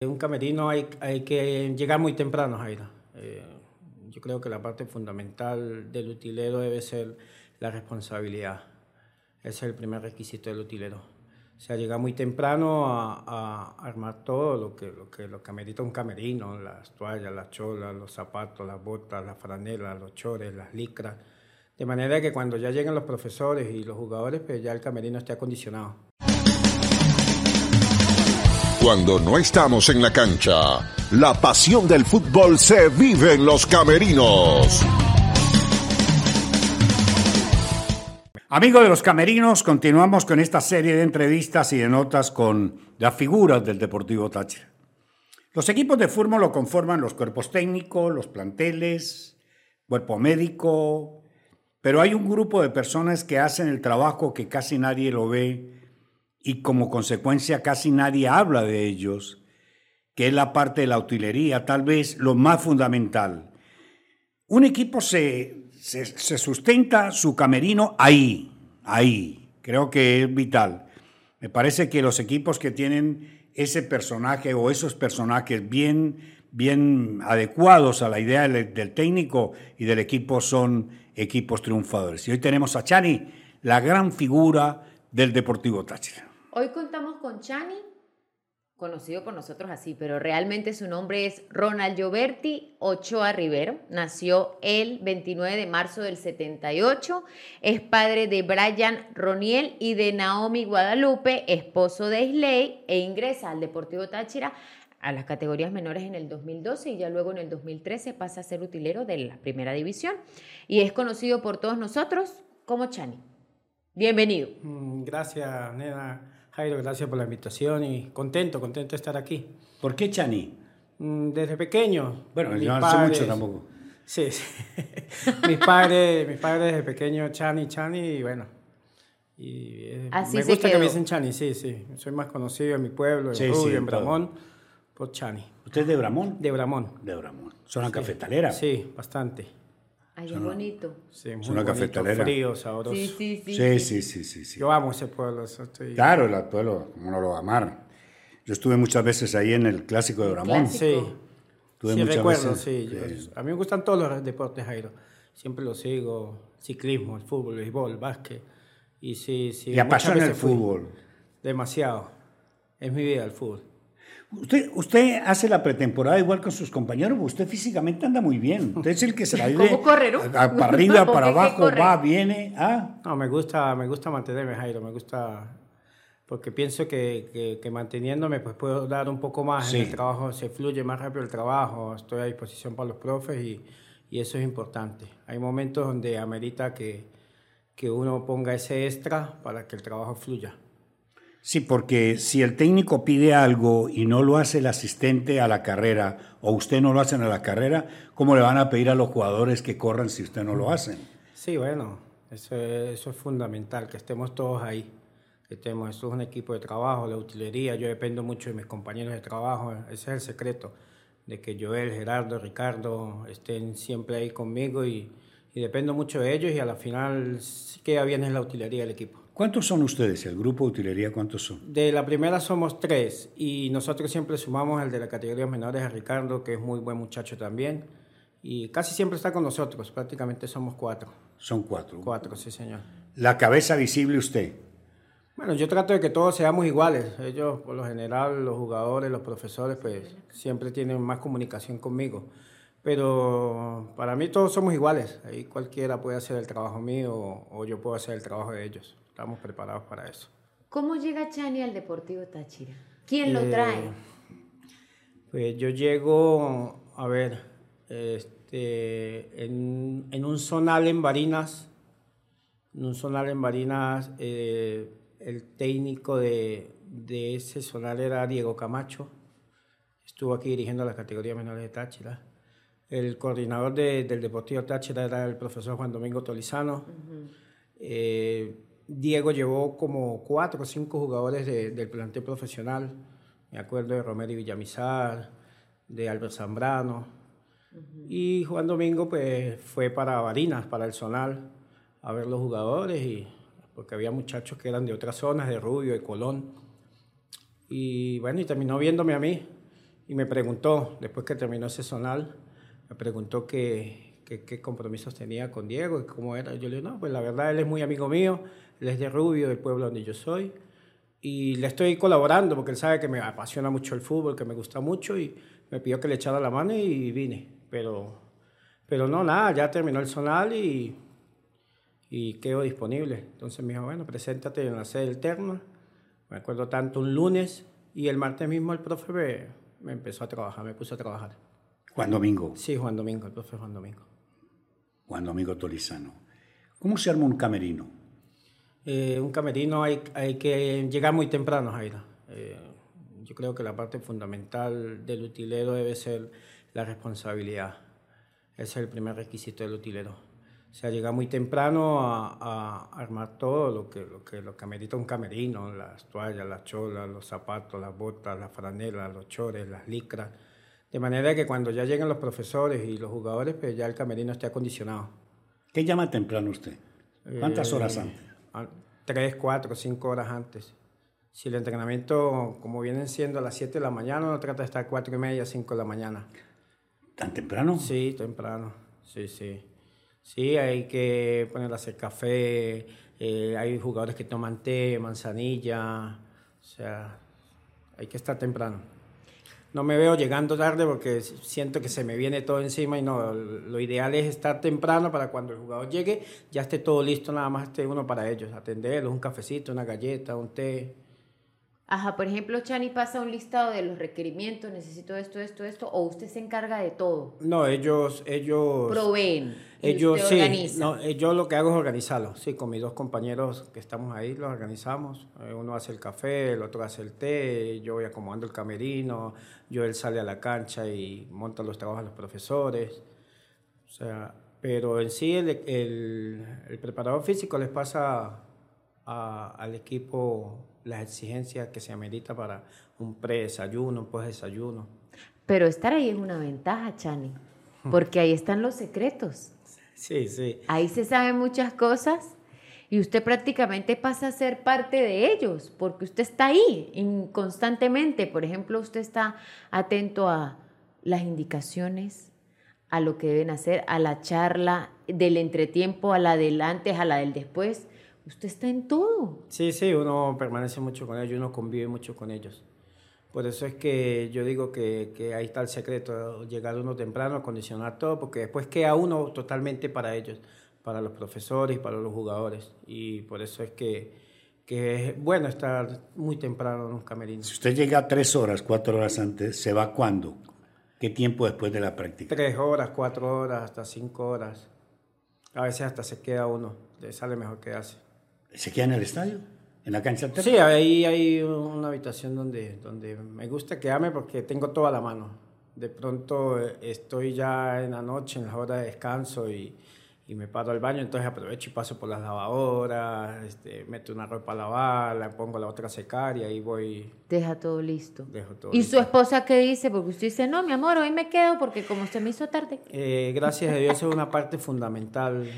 En un camerino hay, hay que llegar muy temprano, Jairo. Eh, yo creo que la parte fundamental del utilero debe ser la responsabilidad. Ese es el primer requisito del utilero. O sea, llegar muy temprano a, a armar todo lo que, lo, que, lo que amerita un camerino, las toallas, las cholas, los zapatos, las botas, las franelas, los chores, las licras. De manera que cuando ya lleguen los profesores y los jugadores, pues ya el camerino esté acondicionado. Cuando no estamos en la cancha, la pasión del fútbol se vive en los camerinos. Amigos de los Camerinos, continuamos con esta serie de entrevistas y de notas con las figuras del Deportivo Táchira. Los equipos de fútbol lo conforman los cuerpos técnicos, los planteles, cuerpo médico, pero hay un grupo de personas que hacen el trabajo que casi nadie lo ve y como consecuencia casi nadie habla de ellos, que es la parte de la utilería, tal vez lo más fundamental. Un equipo se se, sustenta su camerino ahí, ahí. Creo que es vital. Me parece que los equipos que tienen ese personaje o esos personajes bien, bien adecuados a la idea del, del técnico y del equipo son equipos triunfadores. Y hoy tenemos a Chani, la gran figura del Deportivo Táchira. Hoy contamos con Chani, conocido por nosotros así, pero realmente su nombre es Ronald Gioberti Ochoa Rivero. Nació el 29 de marzo del 78. Es padre de Brian Roniel y de Naomi Guadalupe, esposo de Isley, e ingresa al Deportivo Táchira a las categorías menores en el 2012 y ya luego en el 2013 pasa a ser utilero de la primera división y es conocido por todos nosotros como Chani. Bienvenido. Mm, gracias, Nena. Jairo, gracias por la invitación y contento, contento de estar aquí. ¿Por qué Chani? Mm, desde pequeño. Bueno, yo no sé mucho tampoco. Sí, sí. mis, padres, mis padres desde pequeño, Chani, Chani, y bueno. Y, eh, Así me gusta que quedó. me dicen Chani, sí, sí. Soy más conocido en mi pueblo, en Sí, Rubio, sí, en todo. Bramón, por Chani. ¿Usted es de Bramón? De Bramón. De Bramón. ¿Zona cafetalera? Sí, bastante. Ay, es bonito. Sí, muy una bonito, cafetalera. frío, sabroso. Sí, sí, sí. Sí, sí, sí, sí. sí. Yo amo ese pueblo. estoy- Claro, el pueblo, ¿cómo no lo va a amar? Yo estuve muchas veces ahí en el clásico de Bramón. clásico. Sí. Estuve sí, muchas recuerdo, veces. sí. Yo- a mí me gustan todos los deportes, Jairo. Siempre los sigo. Ciclismo, el fútbol, el béisbol, el básquet. Y sí, sí. Y muchas apasiona el fui. fútbol. Demasiado. Es mi vida el fútbol. Usted, usted hace la pretemporada igual con sus compañeros, porque usted físicamente anda muy bien. Usted es el que se la vive ¿Cómo corre, no? a- para arriba, ¿Por para abajo, corre? va, viene. Ah, No, me gusta, me gusta mantenerme, Jairo. Me gusta. Porque pienso que, que- que manteniéndome, pues puedo dar un poco más Sí. en el trabajo. Se fluye más rápido el trabajo. Estoy a disposición para los profes y, y eso es importante. Hay momentos donde amerita que, que uno ponga ese extra para que el trabajo fluya. Sí, porque si el técnico pide algo y no lo hace el asistente a la carrera, o usted no lo hacen a la carrera, ¿cómo le van a pedir a los jugadores que corran si usted no lo hacen? Sí, bueno, eso es, fundamental, que estemos todos ahí. Que estemos, esto es un equipo de trabajo, la utilería, yo dependo mucho de mis compañeros de trabajo, ese es el secreto, de que Joel, Gerardo, Ricardo estén siempre ahí conmigo y, y dependo mucho de ellos y a la final sí queda bien es la utilería del equipo. ¿Cuántos son ustedes? ¿El grupo de utilería cuántos son? De la primera somos tres y nosotros siempre sumamos el de la categoría menores a Ricardo, que es muy buen muchacho también, y casi siempre está con nosotros, prácticamente somos cuatro. Son cuatro. Cuatro, sí señor. La cabeza visible usted. Bueno, yo trato de que todos seamos iguales. Ellos, por lo general, los jugadores, los profesores, pues siempre tienen más comunicación conmigo. Pero para mí todos somos iguales. Ahí cualquiera puede hacer el trabajo mío o yo puedo hacer el trabajo de ellos. Estamos preparados para eso. ¿Cómo llega Chani al Deportivo Táchira? ¿Quién lo Eh, trae? Pues yo llego, a ver, este, en, en un zonal en Barinas, en un zonal en Barinas, eh, el técnico de, de ese zonal era Diego Camacho, estuvo aquí dirigiendo la categoría menores de Táchira. El coordinador de- del Deportivo Táchira era el profesor Juan Domingo Tolizano. Eh, Diego llevó como cuatro o cinco jugadores de- del plantel profesional. Me acuerdo de Romero y Villamizar, de Albert Zambrano. Y Juan Domingo pues fue para Barinas, para el Zonal, a ver los jugadores, y, porque había muchachos que eran de otras zonas, de Rubio, de Colón. Y bueno, y terminó viéndome a mí. y me preguntó, después que terminó ese zonal, me preguntó qué, qué, compromisos tenía con Diego y cómo era. Yo le dije, no, pues la verdad él es muy amigo mío, él es de Rubio, del pueblo donde yo soy, y le estoy colaborando porque él sabe que me apasiona mucho el fútbol, que me gusta mucho, y me pidió que le echara la mano y vine. Pero, pero no, nada, ya terminó el zonal y, y quedó disponible. Entonces me dijo, bueno, preséntate en la sede del Terma. Me acuerdo tanto un lunes y el martes mismo el profe me, me empezó a trabajar, me puso a trabajar. Juan Domingo. Sí, Juan Domingo, el profe Juan Domingo. Juan Domingo Tolizano. ¿Cómo se arma un camerino? Eh, un camerino hay, hay, que llegar muy temprano, Jaira. Eh, yo creo que la parte fundamental del utilero debe ser la responsabilidad. Ese es el primer requisito del utilero. O sea, llegar muy temprano a, armar todo lo que, lo, que, lo que amerita un camerino, las toallas, las cholas, los zapatos, las botas, las franelas, los chores, las licras de manera que cuando ya llegan los profesores y los jugadores, pues ya el camerino esté acondicionado. ¿Qué llama temprano usted? ¿Cuántas horas eh, antes? Tres, cuatro, cinco horas antes. Si el entrenamiento, como vienen siendo a las 7 de la mañana, uno trata de estar cuatro y media, cinco de la mañana. ¿Tan temprano? Sí, temprano. Sí, sí. Sí, hay que poner a hacer café, eh, hay jugadores que toman té, manzanilla, o sea, hay que estar temprano no me veo llegando tarde porque siento que se me viene todo encima y no, lo ideal es estar temprano para cuando el jugador llegue ya esté todo listo, nada más esté uno para ellos, atenderlos, un cafecito, una galleta, un té. Ajá, por ejemplo, Chani pasa un listado de los requerimientos, necesito esto, esto, esto, o usted se encarga de todo. No, ellos, ellos proveen. Ellos sí, no, eh, yo lo que hago es organizarlo. Sí, con mis dos compañeros que estamos ahí lo organizamos. Eh, uno hace el café, el otro hace el té, yo voy acomodando el camerino, yo él sale a la cancha y monta los trabajos de los profesores. O sea, pero en sí el, el, el preparador físico les pasa al equipo las exigencias que se amerita para un pre-desayuno, un post-desayuno. Pero estar ahí es una ventaja, Chani, porque ahí están los secretos. Sí, sí. Ahí se saben muchas cosas y usted prácticamente pasa a ser parte de ellos, porque usted está ahí constantemente. Por ejemplo, usted está atento a las indicaciones, a lo que deben hacer, a la charla del entretiempo, a la del antes, a la del después. Usted está en todo. Sí, sí, uno permanece mucho con ellos, uno convive mucho con ellos. Por eso es que yo digo que, que ahí está el secreto, llegar uno temprano, acondicionar todo, porque después queda uno totalmente para ellos, para los profesores y para los jugadores. Y por eso es que, que es bueno estar muy temprano en un camerino. Si usted llega tres horas, cuatro horas antes, ¿se va cuándo? ¿Qué tiempo después de la práctica? Tres horas, cuatro horas, hasta cinco horas. A veces hasta se queda uno, le sale mejor quedarse. ¿Se queda en el estadio? ¿En la cancha Sí, ahí hay una habitación donde, donde me gusta quedarme porque tengo toda la mano. De pronto eh, estoy ya en la noche, en la hora de descanso y, y me paro al baño, entonces aprovecho y paso por las lavadoras, este, meto una ropa a lavar, la pongo la otra a secar y ahí voy. Deja todo listo. Dejo todo ¿Y su esposa qué dice? Porque usted dice, no, mi amor, hoy me quedo porque como usted me hizo tarde. Eh, gracias a Dios es una parte fundamental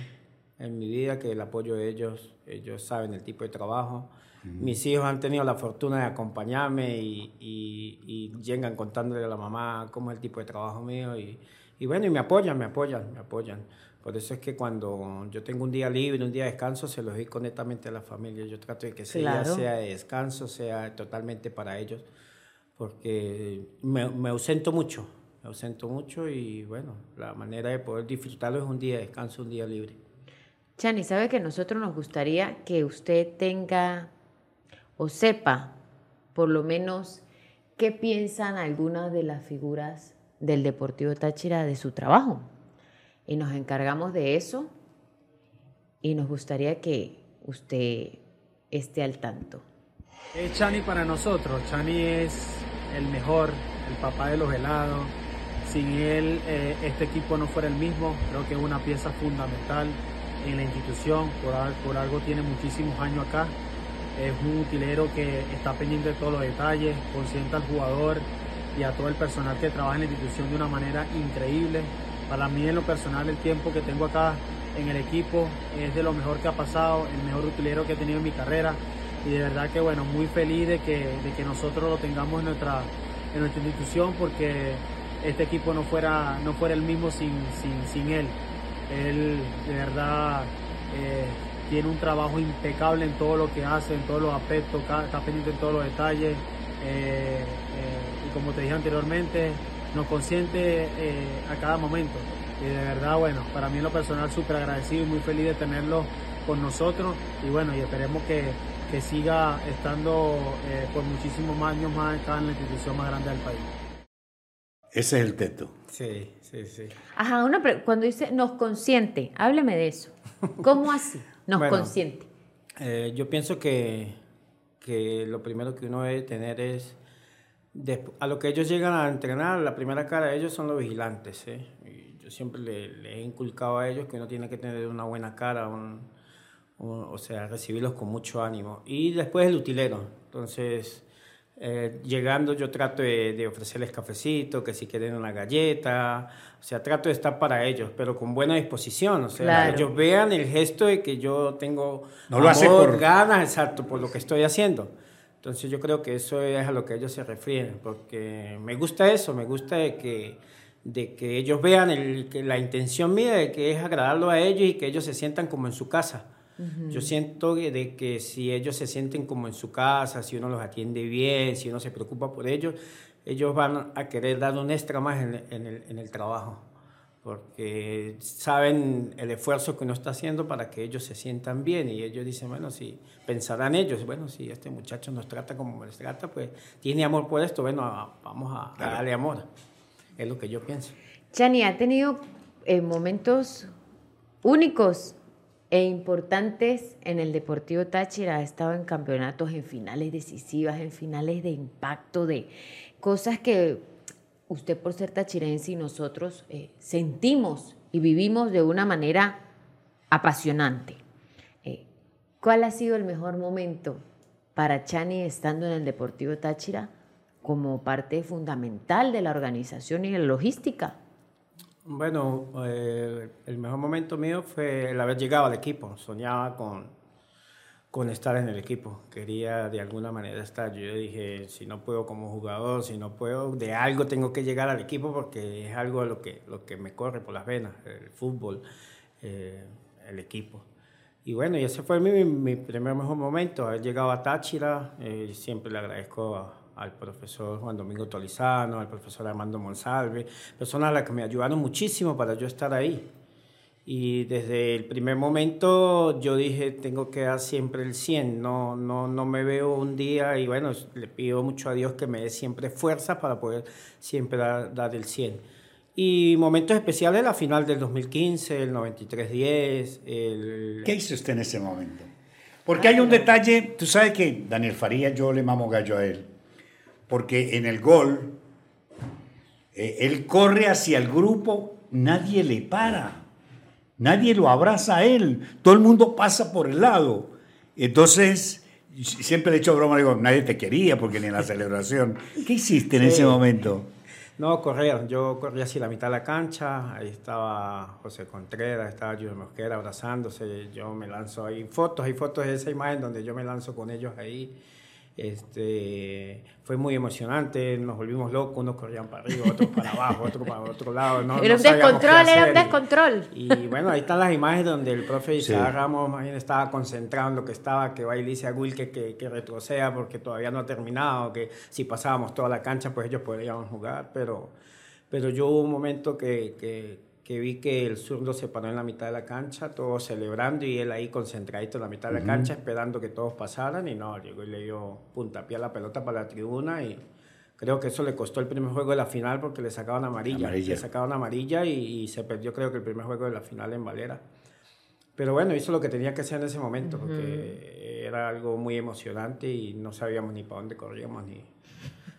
en mi vida, que el apoyo de ellos, ellos saben el tipo de trabajo. Mis hijos han tenido la fortuna de acompañarme y, y, llegan contándole a la mamá cómo es el tipo de trabajo mío y, y, bueno, y me apoyan, me apoyan, me apoyan. Por eso es que cuando yo tengo un día libre, un día de descanso, se los doy netamente a la familia. Yo trato de que ese día sea de descanso, sea totalmente para ellos, porque me, me ausento mucho, me ausento mucho y bueno, la manera de poder disfrutarlo es un día de descanso, un día libre. Chani, ¿sabe que nosotros nos gustaría que usted tenga o sepa por lo menos qué piensan algunas de las figuras del Deportivo Táchira de su trabajo? Y nos encargamos de eso y nos gustaría que usted esté al tanto. Es Chani para nosotros, Chani es el mejor, el papá de los helados. Sin él eh, este equipo no fuera el mismo, creo que es una pieza fundamental en la institución, por, algo tiene muchísimos años acá. Es un utilero que está pendiente de todos los detalles, consciente al jugador y a todo el personal que trabaja en la institución de una manera increíble. Para mí en lo personal el tiempo que tengo acá en el equipo es de lo mejor que ha pasado, el mejor utilero que he tenido en mi carrera y de verdad que bueno, muy feliz de que, de que nosotros lo tengamos en nuestra, en nuestra institución porque este equipo no fuera, no fuera el mismo sin, sin, él. Él de verdad eh, tiene un trabajo impecable en todo lo que hace, en todos los aspectos, está pendiente en todos los detalles. Eh, eh, y como te dije anteriormente, nos consiente a cada momento. Y de verdad, bueno, para mí en lo personal súper agradecido y muy feliz de tenerlo con nosotros. Y bueno, y esperemos que, que siga estando por muchísimos años más en la institución más grande del país. Ese es el teto. Sí, sí, sí. Ajá, una cuando dice nos consiente, hábleme de eso. ¿Cómo así? Nos consiente. Eh, yo pienso que, que, lo primero que uno debe tener es, a lo que ellos llegan a entrenar, la primera cara de ellos son los vigilantes. ¿eh? yo siempre le, he inculcado a ellos que uno tiene que tener una buena cara, o sea, recibirlos con mucho ánimo. Y después el utilero. Entonces eh, llegando yo trato de, ofrecerles cafecito, que si quieren una galleta, o sea, trato de estar para ellos, pero con buena disposición, o sea, que ellos vean el gesto de que yo tengo no lo hace por ganas, exacto, por lo que estoy haciendo. Entonces yo creo que eso es a lo que ellos se refieren, porque me gusta eso, me gusta de que, de que ellos vean el, que la intención mía de que es agradarlo a ellos y que ellos se sientan como en su casa. Yo siento de que si ellos se sienten como en su casa, si uno los atiende bien, si uno se preocupa por ellos, ellos van a querer dar un extra más en, el, en el trabajo, porque saben el esfuerzo que uno está haciendo para que ellos se sientan bien y ellos dicen, bueno, si pensarán ellos, bueno, si este muchacho nos trata como nos trata, pues tiene amor por esto, bueno, vamos a, darle amor. Es lo que yo pienso. Chani, ¿ha tenido eh, momentos únicos e importantes en el Deportivo Táchira. Ha estado en campeonatos, en finales decisivas, en finales de impacto, de cosas que usted por ser tachirense y nosotros eh, sentimos y vivimos de una manera apasionante. Eh, ¿Cuál ha sido el mejor momento para Chani estando en el Deportivo Táchira como parte fundamental de la organización y la logística? Bueno, eh, el mejor momento mío fue el haber llegado al equipo. Soñaba con, con estar en el equipo. Quería de alguna manera estar. Yo dije, si no puedo como jugador, si no puedo, de algo tengo que llegar al equipo porque es algo lo que, lo que me corre por las venas, el fútbol, eh, el equipo. Y bueno, y ese fue mi, mi primer mejor momento, haber llegado a Táchira. Eh, siempre le agradezco a, al profesor Juan Domingo Tolizano, al profesor Armando Monsalve, personas a las que me ayudaron muchísimo para yo estar ahí. Y desde el primer momento yo dije, tengo que dar siempre el 100, no, no, no me veo un día y bueno, le pido mucho a Dios que me dé siempre fuerza para poder siempre dar, dar el 100. Y momentos especiales, la final del 2015, el 93-10. El... ¿Qué hizo usted en ese momento? Porque hay un detalle, tú sabes que Daniel Faría, yo le mamo gallo a él porque en el gol eh, él corre hacia el grupo, nadie le para, nadie lo abraza a él, todo el mundo pasa por el lado. Entonces, siempre le he hecho broma, digo, nadie te quería porque ni en la celebración. ¿Qué hiciste en ese momento? No, correr. Yo corrí hacia la mitad de la cancha. Ahí estaba José Contreras, estaba Julio Mosquera abrazándose. Yo me lanzo ahí. Fotos, hay fotos de esa imagen donde yo me lanzo con ellos ahí. Este, fue muy emocionante, nos volvimos locos, unos corrían para arriba, otros para abajo, otros para otro lado. No, era un descontrol, era un descontrol. Y, bueno, ahí están las imágenes donde el profe Isaac Ramos estaba concentrado en lo que estaba, que va y dice a Will que, que, que, retroceda porque todavía no ha terminado, que si pasábamos toda la cancha pues ellos podrían jugar, pero, pero yo hubo un momento que, que que vi que el zurdo se paró en la mitad de la cancha, todos celebrando y él ahí concentradito en la mitad de la cancha esperando que todos pasaran y no, llegó y le dio puntapié a la pelota para la tribuna y creo que eso le costó el primer juego de la final porque le sacaban amarilla, amarilla. le sacaban amarilla y, se perdió creo que el primer juego de la final en Valera. Pero bueno, hizo lo que tenía que hacer en ese momento porque era algo muy emocionante y no sabíamos ni para dónde corríamos ni,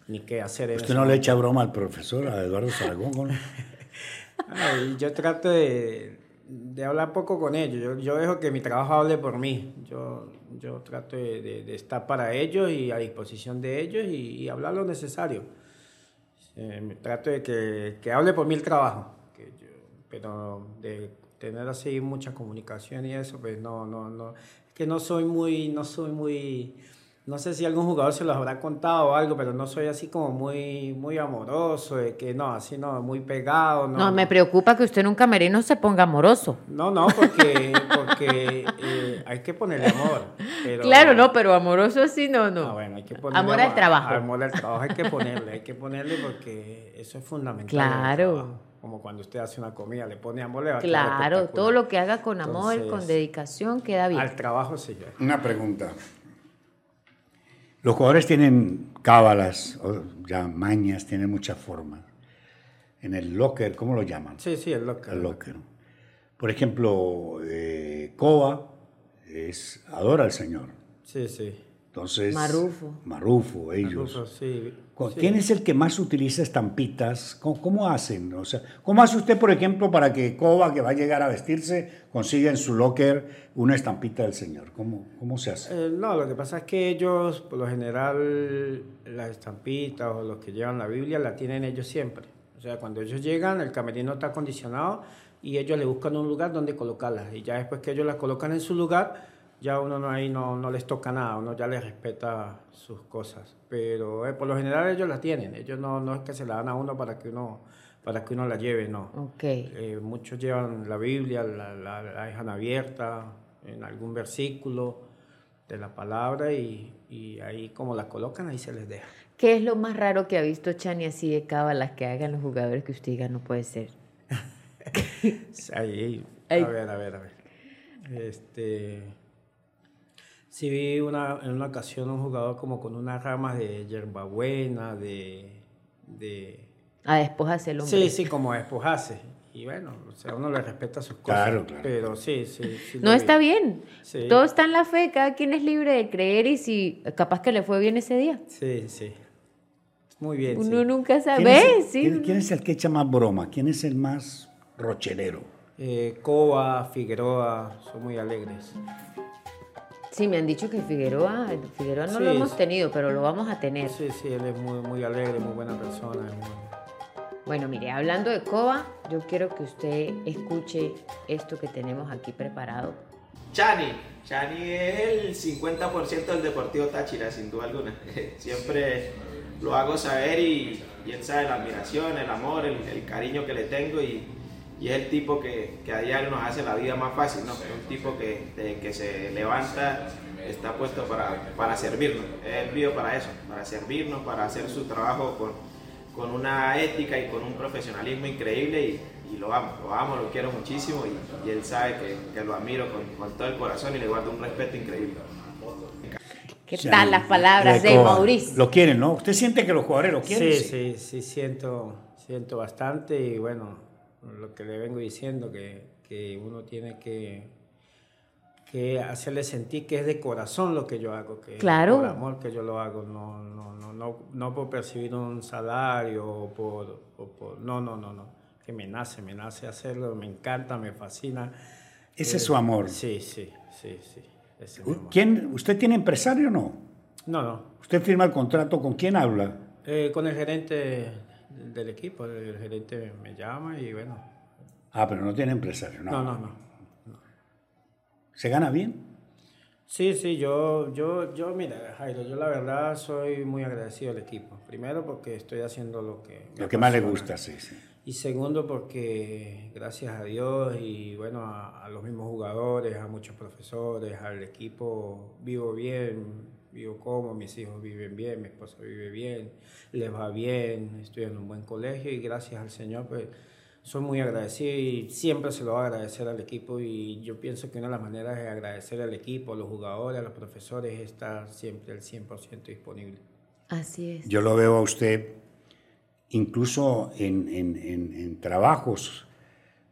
ni qué hacer. ¿Usted no le echa broma al profesor, a Eduardo Zaragoza? yo trato de, hablar poco con ellos. Yo, dejo que mi trabajo hable por mí. Yo, yo trato de, estar para ellos y a disposición de ellos y, hablar lo necesario. Eh, trato de que, hable por mí el trabajo. pero de tener así mucha comunicación y eso, pues no, no, no. Es que no soy muy, no soy muy no sé si algún jugador se los habrá contado o algo, pero no soy así como muy, muy amoroso, de que no, así no, muy pegado. No, No, me preocupa que usted en un camerino se ponga amoroso. No, no, porque, porque eh, hay que ponerle amor. pero- Claro, no, pero amoroso sí, no, no. Ah, bueno, hay que ponerle Amor al trabajo. Amor al trabajo hay que ponerle, hay que ponerle porque eso es fundamental. Claro. Como cuando usted hace una comida, le pone amor, le va Claro, todo lo que haga con amor, con dedicación, queda bien. Al trabajo sí. Una pregunta. Los jugadores tienen cábalas, o ya mañas, tienen muchas formas. En el locker, ¿cómo lo llaman? Sí, sí, es lo que. El locker. Por ejemplo, eh, Coba es, adora al Señor. Sí, sí. Entonces, Marrufo. Marrufo, ellos. Sí, ¿Con- sí. ¿Quién es el que más utiliza estampitas? ¿Cómo, cómo hacen? O sea, ¿cómo hace usted, por ejemplo, para que Coba, que va a llegar a vestirse, consiga en su locker una estampita del Señor? ¿Cómo, cómo se hace? Eh, no, lo que pasa es que ellos, por lo general, las estampitas o los que llevan la Biblia la tienen ellos siempre. O sea, cuando ellos llegan, el camerino está acondicionado y ellos le buscan un lugar donde colocarlas. Y ya después que ellos las colocan en su lugar, ya uno no, ahí no, no les toca nada, uno ya les respeta sus cosas. Pero eh, por lo general ellos las tienen. Ellos no, no es que se la dan a uno para que uno, para que uno la lleve, no. Ok. Eh, muchos llevan la Biblia, la, la- la dejan abierta en algún versículo de la palabra y, y ahí como la colocan, ahí se les deja. ¿Qué es lo más raro que ha visto Chani así de cábalas que hagan los jugadores que usted diga no puede ser? Ahí, a ver, a ver, a ver. Este, sí vi una, en una ocasión un jugador como con unas ramas de hierbabuena, de... de A despojarse el hombre. sí, sí, como despojarse. Y bueno, o sea, uno le respeta sus cosas. Claro, claro. Pero sí, sí. sí No está vi. bien. Sí. Todo está en la fe, cada quien es libre de creer y si capaz que le fue bien ese día. Sí, sí. Muy bien. Uno sí. nunca sabe. ¿Quién es. Sí, quién- es el que echa más broma? ¿Quién es el más rocherero? Eh, Coba, Figueroa, son muy alegres. Sí, me han dicho que Figueroa, Figueroa no lo Sí, hemos sí. tenido, pero lo vamos a tener. Sí, sí, él es muy, muy alegre, muy buena persona. muy- Bueno, mire, hablando de Coba, yo quiero que usted escuche esto que tenemos aquí preparado. Chani. Chani es el 50% del Deportivo Táchira, sin duda alguna. Siempre lo hago saber y, y él sabe la admiración, el amor, el, el cariño que le tengo y, y es el tipo que, que a diario nos hace la vida más fácil, ¿no? Es un tipo que que se levanta está puesto para, para servirnos. Él vive para eso, para servirnos, para hacer su trabajo con, con una ética y con un profesionalismo increíble y, y lo amo, lo amo, lo quiero muchísimo y, y él sabe que, que lo admiro con, con todo el corazón y le guardo un respeto increíble. ¿Qué sea, tal las palabras de Mauricio? Lo quieren, ¿no? ¿Usted siente que los jugadores lo quieren? Sí, sí, sí, siento, siento bastante y bueno, lo que le vengo diciendo, que, que uno tiene que, que hacerle sentir que es de corazón lo que yo hago, que Claro. es por amor que yo lo hago, no, no, no, no, no por percibir un salario o por, o por- no, no, no, no, que me nace, me nace hacerlo, me encanta, me fascina. Ese es su amor. Sí, sí, sí, sí. ese es mi amor. ¿Quién, ¿Usted tiene empresario o no? No, no, ¿Usted firma el contrato con quién habla? Eh, con el gerente del equipo, el gerente me llama y bueno, Ah, pero no tiene empresario, ¿no? no, no, no. ¿Se gana bien? Sí, sí, yo, yo, yo, mira, Jairo, yo la verdad soy muy agradecido al equipo. Primero porque estoy haciendo lo que Lo que más le gusta, sí, sí. Y segundo porque gracias a Dios y bueno, a, a los mismos jugadores, a muchos profesores, al equipo vivo bien, vivo como, mis hijos viven bien, mi esposa vive bien, les va bien, estoy en un buen colegio y gracias al Señor pues soy muy agradecido y siempre se lo voy a agradecer al equipo y yo pienso que una de las maneras de agradecer al equipo, a los jugadores, a los profesores es estar siempre al 100% disponible. Así es. Yo lo veo a usted incluso en, en- en- en trabajos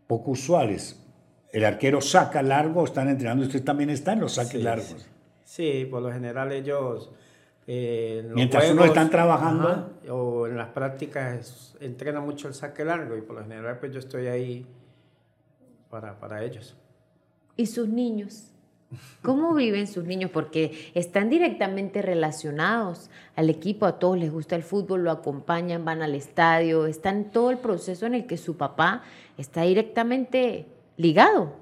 poco usuales. El arquero saca largo, están entrenando, usted también está en los saques Sí, largos. Sí, por lo general ellos... eh, Mientras uno están trabajando. ajá, o en las prácticas entrenan mucho el saque largo y por lo general pues yo estoy ahí para, para ellos. ¿Y sus niños? ¿Cómo viven sus niños? Porque están directamente relacionados al equipo, a todos les gusta el fútbol, lo acompañan, van al estadio, están en todo el proceso en el que su papá está directamente ligado.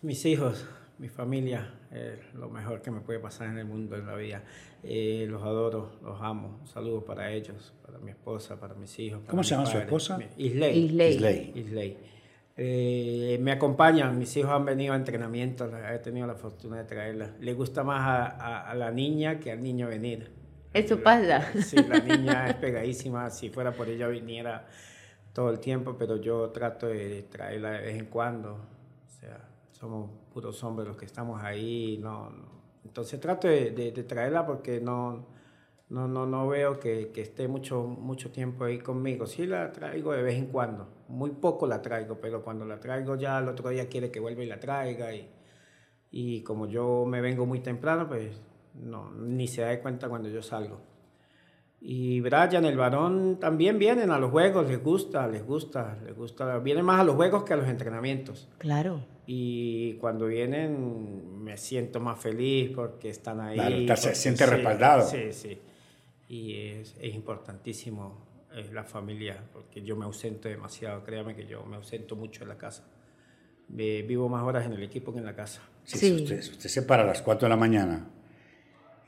Mis hijos, mi familia, es lo mejor que me puede pasar en el mundo, en la vida. Eh, los adoro, los amo. Saludos para ellos, para mi esposa, para mis hijos. para ¿Cómo mi se llama su esposa? Isley. Isley. Isley. Isley. Eh, me acompañan, mis hijos han venido a entrenamientos, he tenido la fortuna de traerla. Le gusta más a, a- a la niña que al niño venir. Eso pasa. Sí, la niña es pegadísima, si fuera por ella viniera todo el tiempo, pero yo trato de traerla de vez en cuando. O sea, somos puros hombres los que estamos ahí, no, no. Entonces trato de, traerla porque no, no, no, no veo que, que esté mucho, mucho tiempo ahí conmigo. Sí la traigo de vez en cuando, muy poco la traigo, pero cuando la traigo ya el otro día quiere que vuelva y la traiga. Y, y como yo me vengo muy temprano, pues no, ni se da cuenta cuando yo salgo. Y Brian, el varón, también vienen a los juegos, les gusta, les gusta, les gusta. Vienen más a los juegos que a los entrenamientos. Claro. Y cuando vienen me siento más feliz porque están ahí. Claro, se siente sí, respaldado. Sí, sí. Y es, es importantísimo eh, la familia, porque yo me ausento demasiado, créame que yo me ausento mucho en la casa. Eh, vivo más horas en el equipo que en la casa. Sí, Sí. Si usted, usted se para a las 4 de la mañana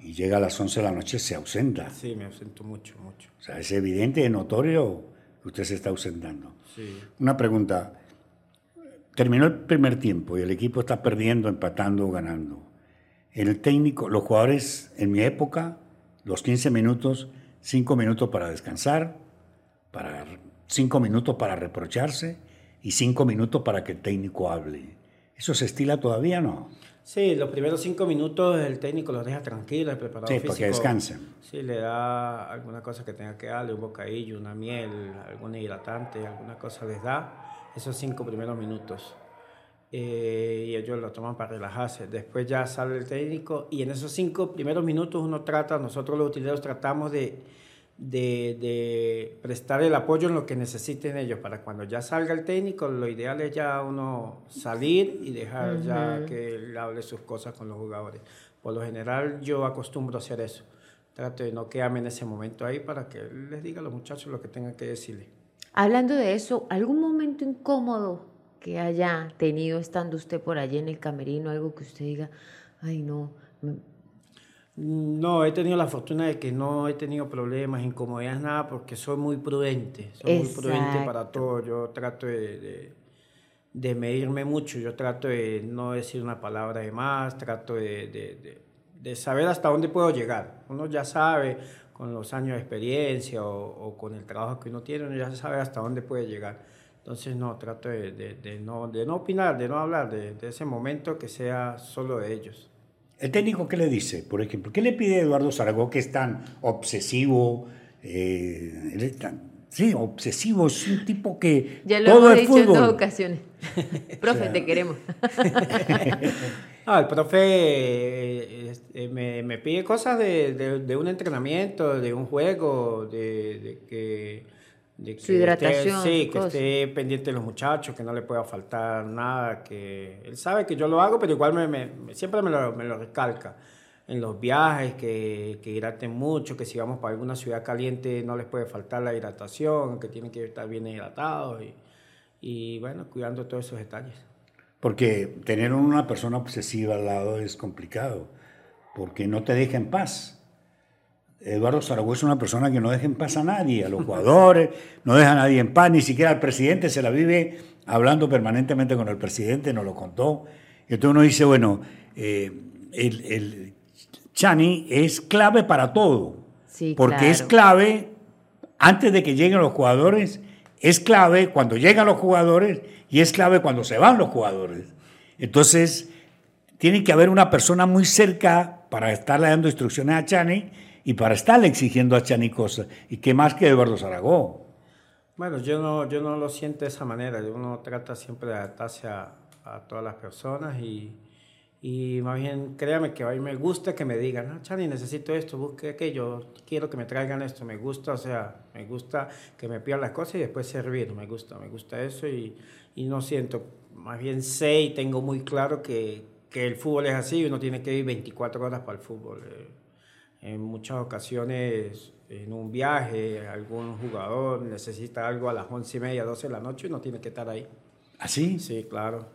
y llega a las 11 de la noche, se ausenta. Sí, me ausento mucho, mucho. O sea, es evidente y notorio que usted se está ausentando. Sí. Una pregunta. Terminó el primer tiempo y el equipo está perdiendo, empatando o ganando. El técnico, los jugadores en mi época, los 15 minutos, 5 minutos para descansar, para 5 minutos para reprocharse y 5 minutos para que el técnico hable. ¿Eso se estila todavía no? Sí, los primeros cinco minutos el técnico los deja tranquilos, el preparador Sí, físico. para que descansen. Sí, le da alguna cosa que tenga que darle, un bocadillo, una miel, algún hidratante, alguna cosa les da esos cinco primeros minutos. Eh, y ellos lo toman para relajarse. Después ya sale el técnico y en esos cinco primeros minutos uno trata, nosotros los utileros tratamos de, de, de prestar el apoyo en lo que necesiten ellos para cuando ya salga el técnico, lo ideal es ya uno salir y dejar ya que él hable sus cosas con los jugadores. Por lo general yo acostumbro a hacer eso. Trato de no quedarme en ese momento ahí para que él les diga a los muchachos lo que tengan que decirle. Hablando de eso, ¿algún momento incómodo que haya tenido estando usted por allí en el camerino? Algo que usted diga, ay no, No, he tenido la fortuna de que no he tenido problemas, incomodidades, nada, porque soy muy prudente. Soy muy prudente para todo. Yo trato de, de, de medirme mucho. Yo trato de no decir una palabra de más. Trato de, de, de- de saber hasta dónde puedo llegar. Uno ya sabe, con los años de experiencia o, o con el trabajo que uno tiene, uno ya sabe hasta dónde puede llegar. Entonces, no, trato de, de- de no, de no opinar, de no hablar de, de ese momento que sea solo de ellos. ¿El técnico qué le dice, por ejemplo? ¿Qué le pide a Eduardo Zaragoza que es tan obsesivo? eh, él es tan- sí, obsesivo, es un tipo que ya lo todo hemos es dicho en dos ocasiones. Profe, te queremos. Ah, el profe eh, este, me, me pide cosas de, de- de un entrenamiento, de un juego, de, de que... de que Su hidratación, esté, sí, que esté pendiente de los muchachos, que no le pueda faltar nada, que él sabe que yo lo hago, pero igual me, me- me- siempre me lo, me lo recalca. En los viajes, que, que hidraten mucho, que si vamos para alguna ciudad caliente no les puede faltar la hidratación, que tienen que estar bien hidratados y, y bueno, cuidando todos esos detalles. Porque tener una persona obsesiva al lado es complicado, porque no te deja en paz. Eduardo Zaragoza es una persona que no deja en paz a nadie, a los jugadores, no deja a nadie en paz, ni siquiera al presidente, se la vive hablando permanentemente con el presidente, nos lo contó. Entonces uno dice, bueno, eh, el, el Chani es clave para todo, Sí, porque es clave antes de que lleguen los jugadores, es clave cuando llegan los jugadores y es clave cuando se van los jugadores. Entonces, tiene que haber una persona muy cerca para estarle dando instrucciones a Chani y para estarle exigiendo a Chani cosas. ¿Y qué más que Eduardo Zaragoza? Bueno, yo no, yo no lo siento de esa manera. Uno trata siempre de adaptarse a, a todas las personas y, y más bien, créame que a mí me gusta que me digan, ah, Chani, necesito esto, busque aquello, quiero que me traigan esto, me gusta, o sea, me gusta que me pidan las cosas y después servir, me gusta, me gusta eso y, y no siento, más bien sé y tengo muy claro que, que el fútbol es así y uno tiene que ir 24 horas para el fútbol. eh. En muchas ocasiones, en un viaje, algún jugador necesita algo a las once y media, 12 de la noche y uno tiene que estar ahí. ¿Así? Sí, claro.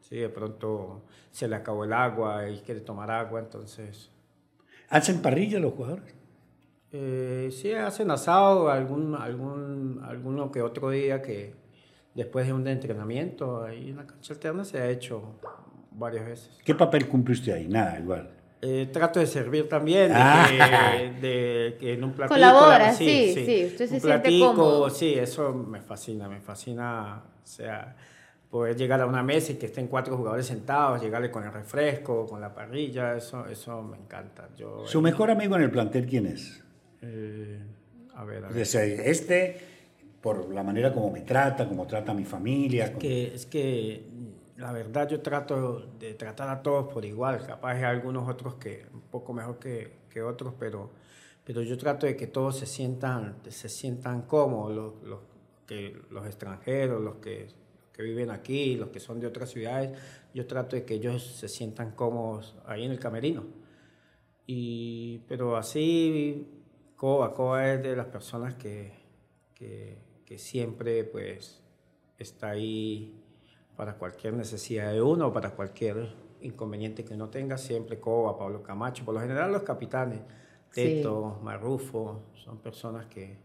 Sí, de pronto se le acabó el agua y quiere tomar agua, entonces... ¿Hacen parrilla los jugadores? Eh, sí, hacen asado algún, algún, alguno que otro día que después de un entrenamiento ahí en la cancha alterna se ha hecho varias veces. ¿Qué papel cumple usted ahí? Nada, igual. Eh, trato de servir también, de, Ah. que, de que en un platico... Colabora, sí, sí, usted se un siente platico, cómodo. Sí, eso me fascina, me fascina, o sea, poder llegar a una mesa y que estén cuatro jugadores sentados, llegarle con el refresco, con la parrilla, eso, eso me encanta. Yo, ¿Su mejor amigo en el plantel quién es? eh, a ver, a ver. Eh, Este, por la manera como me trata, como trata a mi familia. como- que, es que la verdad yo trato de tratar a todos por igual, capaz hay algunos otros que un poco mejor que, que otros, pero, pero yo trato de que todos se sientan, se sientan cómodos, los, los, que, los extranjeros, los que, los que viven aquí, los que son de otras ciudades, yo trato de que ellos se sientan cómodos ahí en el camerino. Y, pero así, Coba, Coba es de las personas que, que, que siempre pues está ahí para cualquier necesidad de uno, para cualquier inconveniente que uno tenga, siempre Coba, Pablo Camacho, por lo general los capitanes, Sí. Teto, Marrufo, son personas que,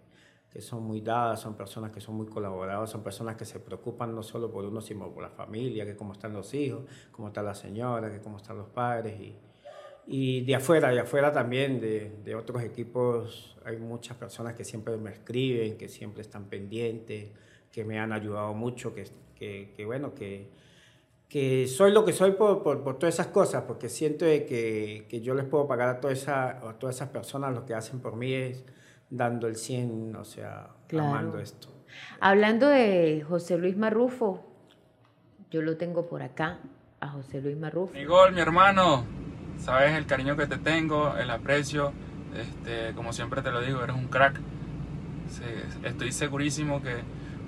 que son muy dadas, son personas que son muy colaboradas, son personas que se preocupan no solo por uno, sino por la familia, que cómo están los hijos, cómo está la señora, que cómo están los padres y, y de afuera, de afuera también, de, de otros equipos, hay muchas personas que siempre me escriben, que siempre están pendientes, que me han ayudado mucho, que, que, que bueno, que, que soy lo que soy por, por, por todas esas cosas, porque siento de que, que yo les puedo pagar a, toda esa, a todas esas personas, lo que hacen por mí es dando el 100, o sea, Claro. amando esto. Hablando de José Luis Marrufo, yo lo tengo por acá, a José Luis Marrufo. Mi gol, mi hermano, sabes el cariño que te tengo, el aprecio, este, como siempre te lo digo, eres un crack. Sí, estoy segurísimo que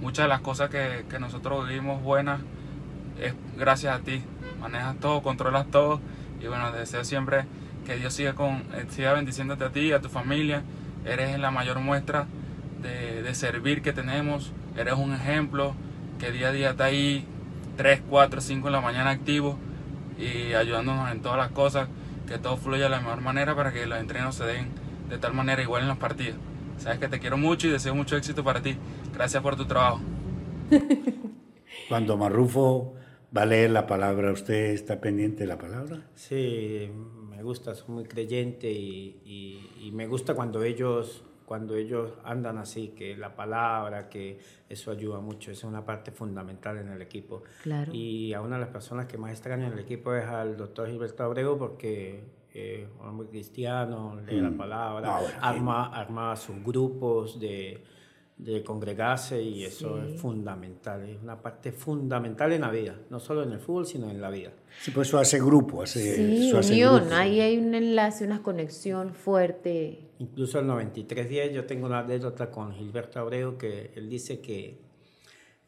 muchas de las cosas que, que nosotros vivimos buenas es gracias a ti. Manejas todo, controlas todo y bueno, deseo siempre que Dios siga, con, eh, siga bendiciéndote a ti y a tu familia. Eres la mayor muestra de, de servir que tenemos, eres un ejemplo que día a día está ahí 3, 4, 5 en la mañana activo y ayudándonos en todas las cosas, que todo fluya de la mejor manera para que los entrenos se den de tal manera igual en los partidos. Sabes que te quiero mucho y deseo mucho éxito para ti. Gracias por tu trabajo. Cuando Marrufo va a leer la palabra, ¿usted está pendiente de la palabra? Sí, me gusta, soy muy creyente y, y- y me gusta cuando ellos, cuando ellos andan así, que la palabra, que eso ayuda mucho, eso es una parte fundamental en el equipo. Claro. Y a una de las personas que más extraño en el equipo es al doctor Gilberto Abreu porque eh, es muy cristiano, lee la Mm. palabra, Ah, bueno, arma, arma sus grupos de, de congregarse y eso Sí. es fundamental, es una parte fundamental en la vida, no solo en el fútbol, sino en la vida. Sí, pues eso hace grupo, hace, Sí, eso hace unión, grupo. ahí hay un enlace, una conexión fuerte. Incluso el 93-10, yo tengo una anécdota con Gilberto Abreu que él dice que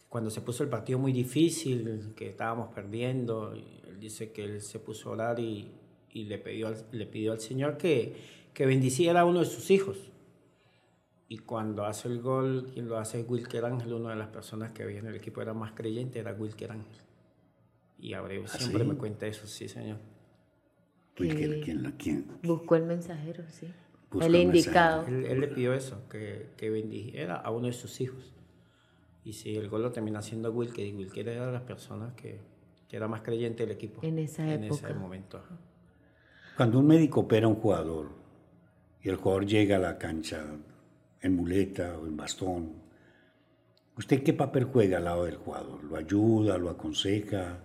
cuando se puso el partido muy difícil, que estábamos perdiendo, él dice que él se puso a orar y, y le, pidió al, le pidió al Señor que, que bendiciera a uno de sus hijos. Y cuando hace el gol, quien lo hace es Wilker Ángel, una de las personas que había en el equipo era más creyente, era Wilker Ángel. Y Abreu siempre sí? me cuenta eso, sí, señor. Wilker, ¿quién, la- quién? Buscó el mensajero, sí. Buscó el el indicado. Él, él le pidió eso, que, que bendijera a uno de sus hijos. Y si el gol lo termina haciendo Wilker, y Wilker era de las personas que, que era más creyente del equipo. En esa En ese época. momento. ajá. Cuando un médico opera a un jugador y el jugador llega a la cancha en muleta o en bastón, ¿usted qué papel juega al lado del jugador? ¿Lo ayuda, lo aconseja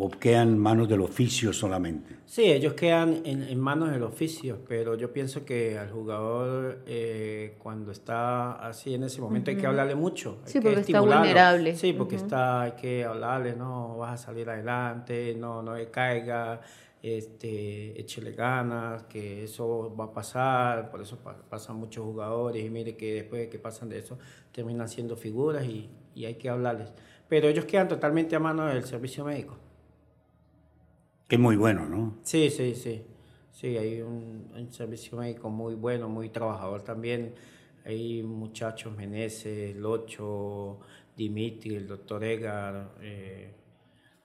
o queda en manos del oficio solamente? Sí, ellos quedan en, en manos del oficio, pero yo pienso que al jugador eh, cuando está así en ese momento hay que hablarle mucho. hay Sí, que porque está vulnerable. Sí, porque está, hay que hablarle, no, vas a salir adelante, no, no caiga, este, échele ganas, que eso va a pasar, por eso pa- pasan muchos jugadores y mire que después de que pasan de eso terminan siendo figuras y, y hay que hablarles. Pero ellos quedan totalmente a mano del servicio médico. Que es muy bueno, ¿no? Sí, sí, sí. Sí, hay un, un servicio médico muy bueno, muy trabajador también. Hay muchachos, Meneses, Locho, Dimitri, el doctor Edgar, eh,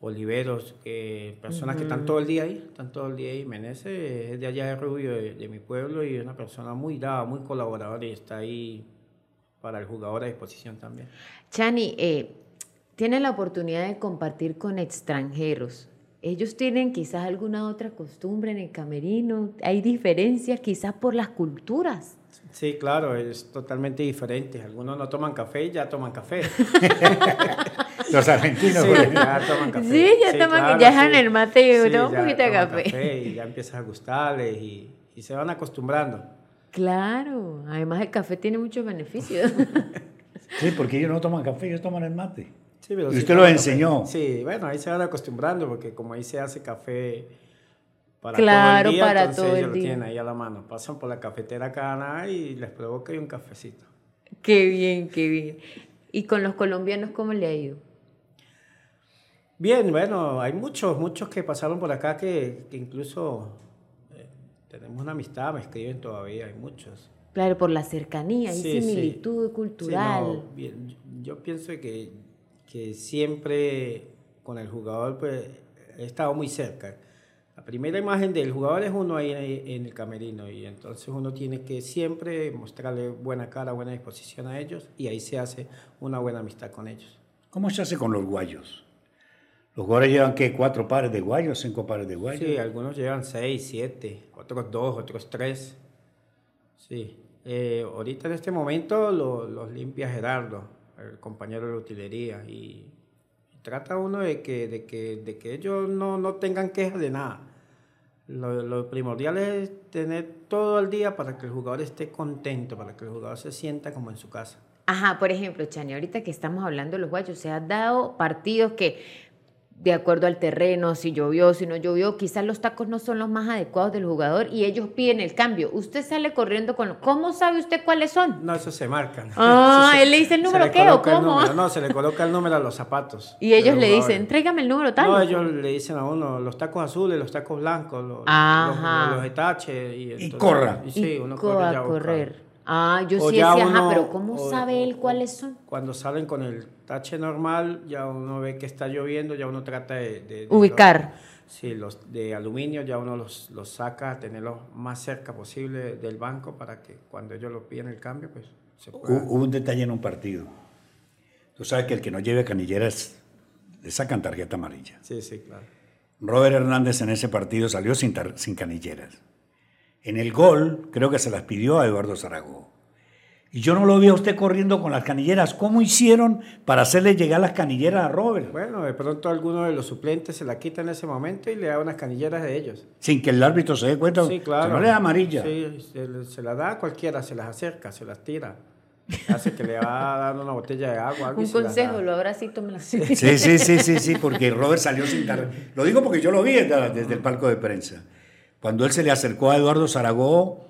Oliveros, eh, personas que están todo el día ahí, están todo el día ahí. Meneses es de allá de Rubio, de, de mi pueblo, y es una persona muy dada, muy colaboradora y está ahí para el jugador a disposición también. Chani, eh, tiene la oportunidad de compartir con extranjeros. Ellos tienen quizás alguna otra costumbre en el camerino. Hay diferencias quizás por las culturas. Sí, claro, es totalmente diferente. Algunos no toman café y ya toman café. Los argentinos, Sí, ya toman café. Sí, ya toman- ya dejan el mate y uno, un poquito de toman café. Y ya empiezas a gustarles y, y se van acostumbrando. Claro, además el café tiene muchos beneficios. Sí, porque ellos no toman café, ellos toman el mate. Sí, pero Y sí usted lo toman café. enseñó. Sí, bueno, ahí se van acostumbrando porque como ahí se hace café para Claro, todo el día, para entonces todo el ellos lo tienen ahí a la mano. Pasan por la cafetera Cana y les provoca ahí un cafecito. qué bien, qué bien. ¿Y con los colombianos cómo le ha ido? Bien, bueno, hay muchos, muchos que pasaron por acá que, que incluso eh, tenemos una amistad, me escriben todavía, hay muchos. Claro, por la cercanía, hay Sí, sí. similitud Sí, cultural. no, bien, yo- yo pienso que, que siempre con el jugador pues, he estado muy cerca. La primera imagen del jugador es uno ahí en el camerino y entonces uno tiene que siempre mostrarle buena cara, buena disposición a ellos y ahí se hace una buena amistad con ellos. ¿Cómo se hace con los guayos? Los jugadores llevan, ¿qué? ¿Cuatro pares de guayos? ¿Cinco pares de guayos? Sí, algunos llevan seis, siete, otros dos, otros tres. Sí. Eh, ahorita en este momento lo- los limpia Gerardo, el compañero de la utilería, y, y trata uno de que, de que, de que ellos no, no tengan quejas de nada. Lo, lo primordial es tener todo el día para que el jugador esté contento, para que el jugador se sienta como en su casa. Ajá, por ejemplo, Chani, ahorita que estamos hablando de los guayos, se han dado partidos que, de acuerdo al terreno, si llovió, si no llovió, quizás los tacos no son los más adecuados del jugador y ellos piden el cambio. Usted sale corriendo con... ¿Cómo sabe usted cuáles son? No, eso se marcan. Ah, se- él le dice el número qué, ¿o cómo? número. No, se le coloca el número a los zapatos. Y ellos le dicen, tráigame el número tal. No, ellos le dicen a uno los tacos azules, los tacos blancos, los, los, los etaches. Y, entonces- corra. y Y sí, uno co- corre a correr. Ah, yo O sí ya decía, ajá, pero ¿cómo o- sabe él o- cuáles son? Cuando salen con el tache normal, ya uno ve que está lloviendo, ya uno trata de... de- de Ubicar. los- sí, los de aluminio ya uno los, los saca, tenerlos más cerca posible del banco para que cuando ellos lo piden el cambio, pues se pueda... Hubo un detalle en un partido. Tú sabes que el que no lleve canilleras le sacan tarjeta amarilla. Sí, sí, claro. Robert Hernández en ese partido salió sin, tar- sin canilleras. En el gol, creo que se las pidió a Eduardo Zaragoza. Y yo no lo vi a usted corriendo con las canilleras. ¿Cómo hicieron para hacerle llegar las canilleras a Robert? Bueno, de pronto alguno de los suplentes se la quita en ese momento y le da unas canilleras de ellos. Sin que el árbitro se dé cuenta. Sí, que claro. no le da amarilla. Sí, se, se la da a cualquiera, se las acerca, se las tira. Hace que le va dando una botella de agua. algo y Un se consejo, lo habrá así, tómela así. Sí, sí, sí, sí, sí, porque Robert salió sin tar- Lo digo porque yo lo vi desde, desde el palco de prensa. Cuando él se le acercó a Eduardo Zaragoza,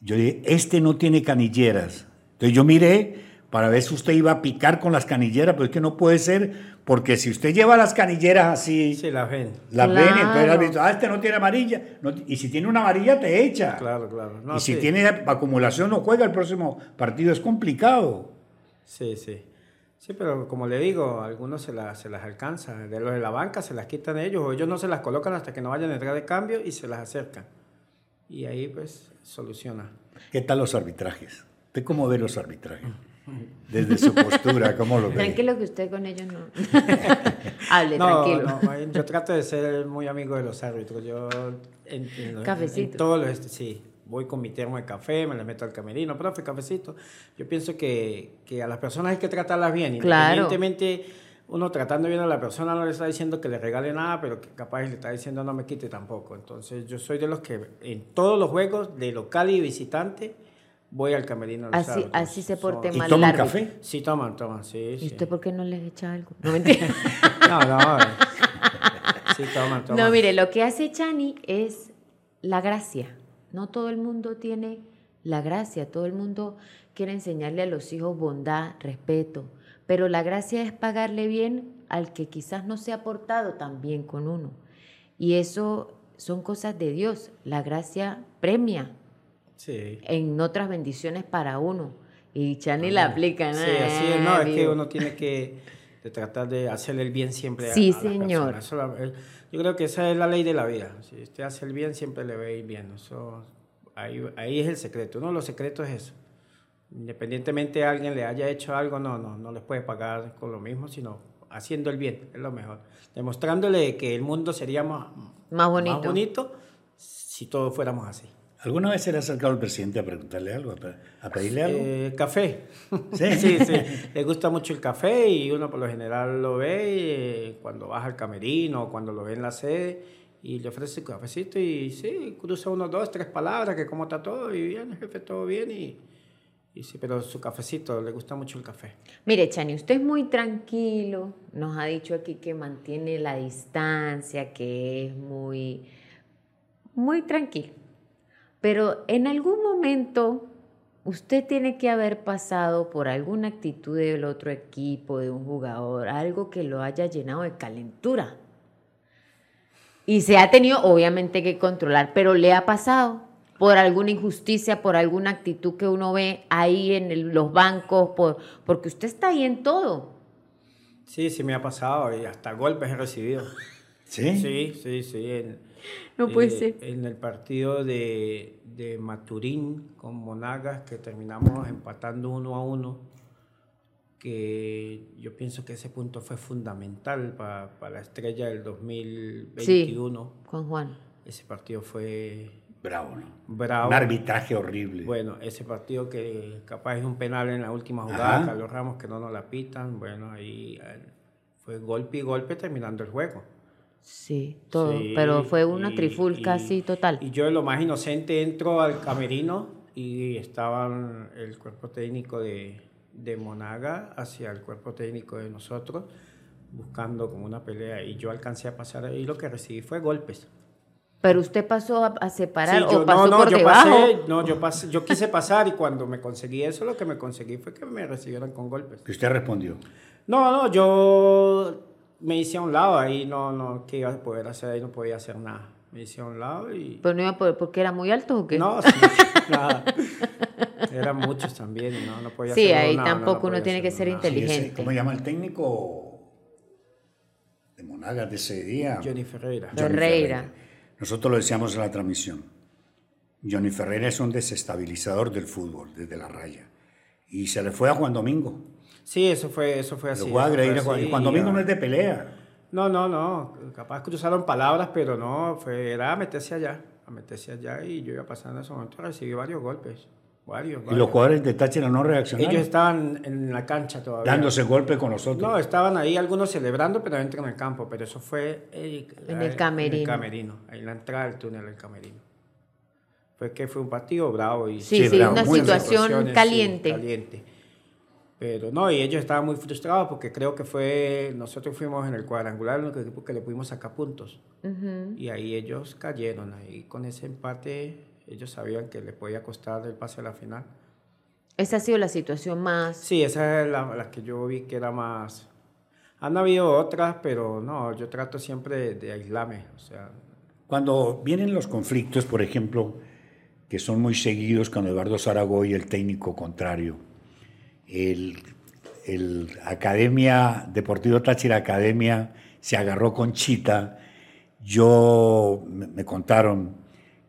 yo dije, este no tiene canilleras. Entonces yo miré para ver si usted iba a picar con las canilleras, pero es que no puede ser, porque si usted lleva las canilleras así, Sí, las ven. las ven, y entonces el árbitro, ah, este no tiene amarilla. No- y si tiene una amarilla, te echa. Claro, claro. No, y si sí. tiene acumulación, no juega el próximo partido. Es complicado. Sí, sí. Sí, pero como le digo, algunos se, las se las alcanza. De los de la banca se las quitan ellos, o ellos no se las colocan hasta que no vayan a entrar de cambio y se las acercan. Y ahí pues soluciona. ¿Qué tal los arbitrajes? ¿Usted cómo ve los arbitrajes? Desde su postura, ¿cómo lo ve? Tranquilo que usted con ellos no. Hable, No, tranquilo. no, yo trato de ser muy amigo de los árbitros. Yo en, en- Cafecito. en todo lo este, sí. Voy con mi termo de café, me le meto al camerino, profe, cafecito. Yo pienso que, que a las personas hay que tratarlas bien. Claro. Independientemente, uno tratando bien a la persona no le está diciendo que le regale nada, pero que capaz le está diciendo no me quite tampoco. Entonces yo soy de los que en todos los juegos, de local y visitante, voy al camerino. Así, así se porte ¿Y mal el toman café? Sí, toman, toman, sí. ¿Y sí. usted por qué no les echa algo? No, mentira. No, no. eh. Sí, toman, toman. No, mire, lo que hace Chani es la gracia. No todo el mundo tiene la gracia, todo el mundo quiere enseñarle a los hijos bondad, respeto, pero la gracia es pagarle bien al que quizás no se ha portado tan bien con uno. Y eso son cosas de Dios. La gracia premia Sí. en otras bendiciones para uno. Y Chani la aplica, ¿no? Sí, así es, no, es que uno tiene que, de tratar de hacerle el bien siempre a- Sí, a, las señor. personas. Eso la- eh, yo creo que esa es la ley de la vida. Si usted hace el bien, siempre le va a ir bien. Eso, ahí, ahí es el secreto. Uno de los secretos es eso. Independientemente de alguien le haya hecho algo, no, no, no les puede pagar con lo mismo, sino haciendo el bien, es lo mejor. Demostrándole que el mundo sería más, Más bonito. más bonito si todos fuéramos así. ¿Alguna vez se le ha acercado al presidente a preguntarle algo, a pe- a pedirle algo? Eh, café. ¿Sí? sí, sí. Le gusta mucho el café y uno por lo general lo ve eh, cuando baja al camerino o cuando lo ve en la sede y le ofrece un cafecito y sí, cruza unos dos, tres palabras que cómo está todo y bien, jefe, todo bien y, y sí, pero su cafecito, le gusta mucho el café. Mire, Chani, usted es muy tranquilo. Nos ha dicho aquí que mantiene la distancia, que es muy, muy tranquilo. Pero en algún momento usted tiene que haber pasado por alguna actitud del otro equipo, de un jugador, algo que lo haya llenado de calentura. Y se ha tenido obviamente que controlar, pero le ha pasado por alguna injusticia, por alguna actitud que uno ve ahí en el- los bancos, por, porque usted está ahí en todo. Sí, sí me ha pasado y hasta golpes he recibido. ¿Sí? Sí, sí, sí. En, No puede eh, ser. En el partido de, de Maturín con Monagas, que terminamos empatando uno a uno, que yo pienso que ese punto fue fundamental para la estrella del 2021. Con Juan. Ese partido fue Bravo, ¿no? bravo. Un arbitraje horrible. Bueno, ese partido que capaz es un penal en la última jugada, Ajá. Carlos Ramos que no nos la pitan, bueno, ahí eh, fue golpe y golpe terminando el juego. Sí, todo. Sí, pero fue una y- trifulca y- así total. Y yo, lo más inocente, entro al camerino y estaban el cuerpo técnico de, de Monaga hacia el cuerpo técnico de nosotros, buscando como una pelea. Y yo alcancé a pasar y lo que recibí fue golpes. pero usted pasó a, a separar Sí, yo- o pasó no, no, por yo debajo. pasé, no, yo pasé, yo quise pasar y cuando me conseguí eso, lo que me conseguí fue que me recibieran con golpes. Que usted respondió. No, no, yo me hice a un lado, ahí no, no, ¿qué iba a poder hacer? Ahí no podía hacer nada. Me hice a un lado y... Pero no iba a poder, porque era muy alto o qué? No, sí, nada. Eran muchos también, y no, no podía Sí, hacer ahí nada, no, no tampoco uno tiene que ser nada. Sí, ese- inteligente. ¿Cómo se llama el técnico de Monagas de ese día? Johnny Ferreira. Johnny Ferreira. Nosotros lo decíamos en la transmisión. Johnny Ferreira es un desestabilizador del fútbol, desde la raya. Y se le fue a Juan Domingo. Sí, eso fue, eso fue así. Lo a agredir así, y Juan Domingo y, no es de pelea. No, no, no. Capaz cruzaron palabras, pero no, fue, era a meterse allá, a meterse allá y yo iba pasando en ese momento, recibí varios golpes, varios. Y varios. los jugadores de Táchira no reaccionaron. Ellos estaban en la cancha todavía. dándose golpes con los otros. No, estaban ahí algunos celebrando, pero dentro en el campo, pero eso fue En el camerino. En el camerino, ahí en la entrada del túnel del camerino. Fue que fue un partido bravo y Sí, sí, una muy situación sí, caliente. Pero no, y ellos estaban muy frustrados porque creo que fue, nosotros fuimos en el cuadrangular, el único equipo que le pudimos sacar puntos. Ujú. Y ahí ellos cayeron, ahí con ese empate ellos sabían que le podía costar el pase a la final. Esa ha sido la situación más... Sí, esa es la, la que yo vi que era más... Han habido otras, pero no, yo trato siempre de, de aislarme, o sea, Cuando vienen los conflictos, por ejemplo, que son muy seguidos con Eduardo Zaragoy, el técnico contrario, el, el Academia Deportivo Táchira Academia se agarró con Chita. Yo me, contaron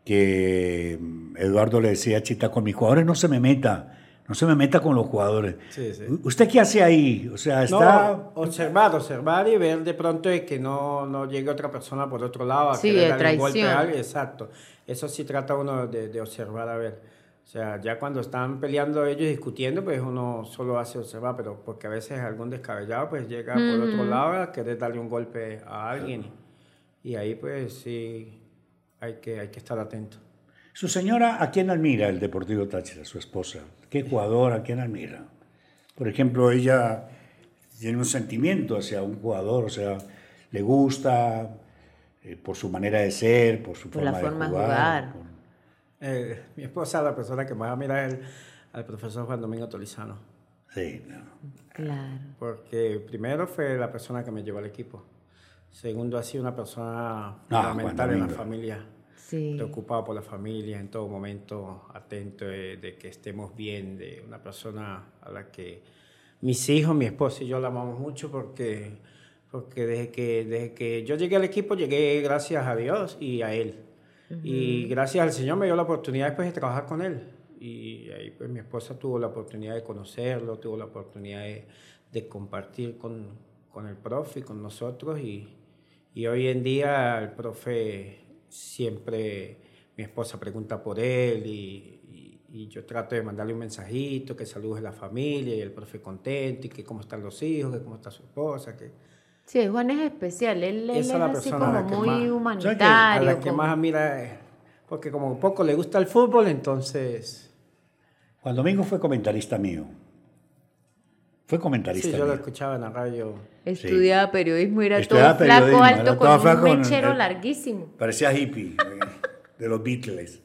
que mm, Eduardo le decía a Chita, con mis jugadores no se me meta, no se me meta con los jugadores. Sí, sí. ¿U- ¿Usted qué hace ahí? O sea, está... No, observar, observar y ver de pronto de que no, no llegue otra persona por otro lado a Sí, querer de darle un golpe traición. a alguien. Exacto. Eso sí trata uno de, de observar a ver. O sea, ya cuando están peleando ellos discutiendo, pues uno solo hace observar, pero porque a veces algún descabellado pues llega por otro lado a querer darle un golpe a alguien. Y ahí pues sí hay que, hay que estar atento. Su señora, ¿a quién admira el Deportivo Táchira, su esposa? ¿Qué jugador a quién admira? Por ejemplo, ella tiene un sentimiento hacia un jugador, o sea, le gusta eh, por su manera de ser, por su Por forma, la forma de de jugar. jugar. por- Eh, mi esposa, la persona que más admira es el- al profesor Juan Domingo Tolizano. Sí, no. Claro. Porque primero fue la persona que me llevó al equipo. Segundo, ha sido una persona Ah, fundamental en la familia. Sí. Preocupado por la familia, en todo momento atento de, de que estemos bien, de una persona a la que mis hijos, mi esposa y yo la amamos mucho porque, porque desde, que, desde que yo llegué al equipo llegué gracias a Dios y a Él. Y gracias al Señor me dio la oportunidad después de trabajar con Él. Y ahí pues mi esposa tuvo la oportunidad de conocerlo, tuvo la oportunidad de, de compartir con, con, el profe y con nosotros. Y, y hoy en día el profe siempre, mi esposa pregunta por él y, y yo trato de mandarle un mensajito, que salude a la familia y el profe contento y que cómo están los hijos, que cómo está su esposa, que... Sí, Juan es especial, él, él es así persona como a que muy más- A humanitario. la que como- más admira, es- porque como poco le gusta el fútbol, entonces... Juan Domingo fue comentarista mío. Fue comentarista Sí, yo lo mío. escuchaba en la radio. Estudiaba periodismo y era Estudiaba todo flaco, periodismo, alto, era con un flaco, con- mechero larguísimo. Parecía hippie eh, de los Beatles.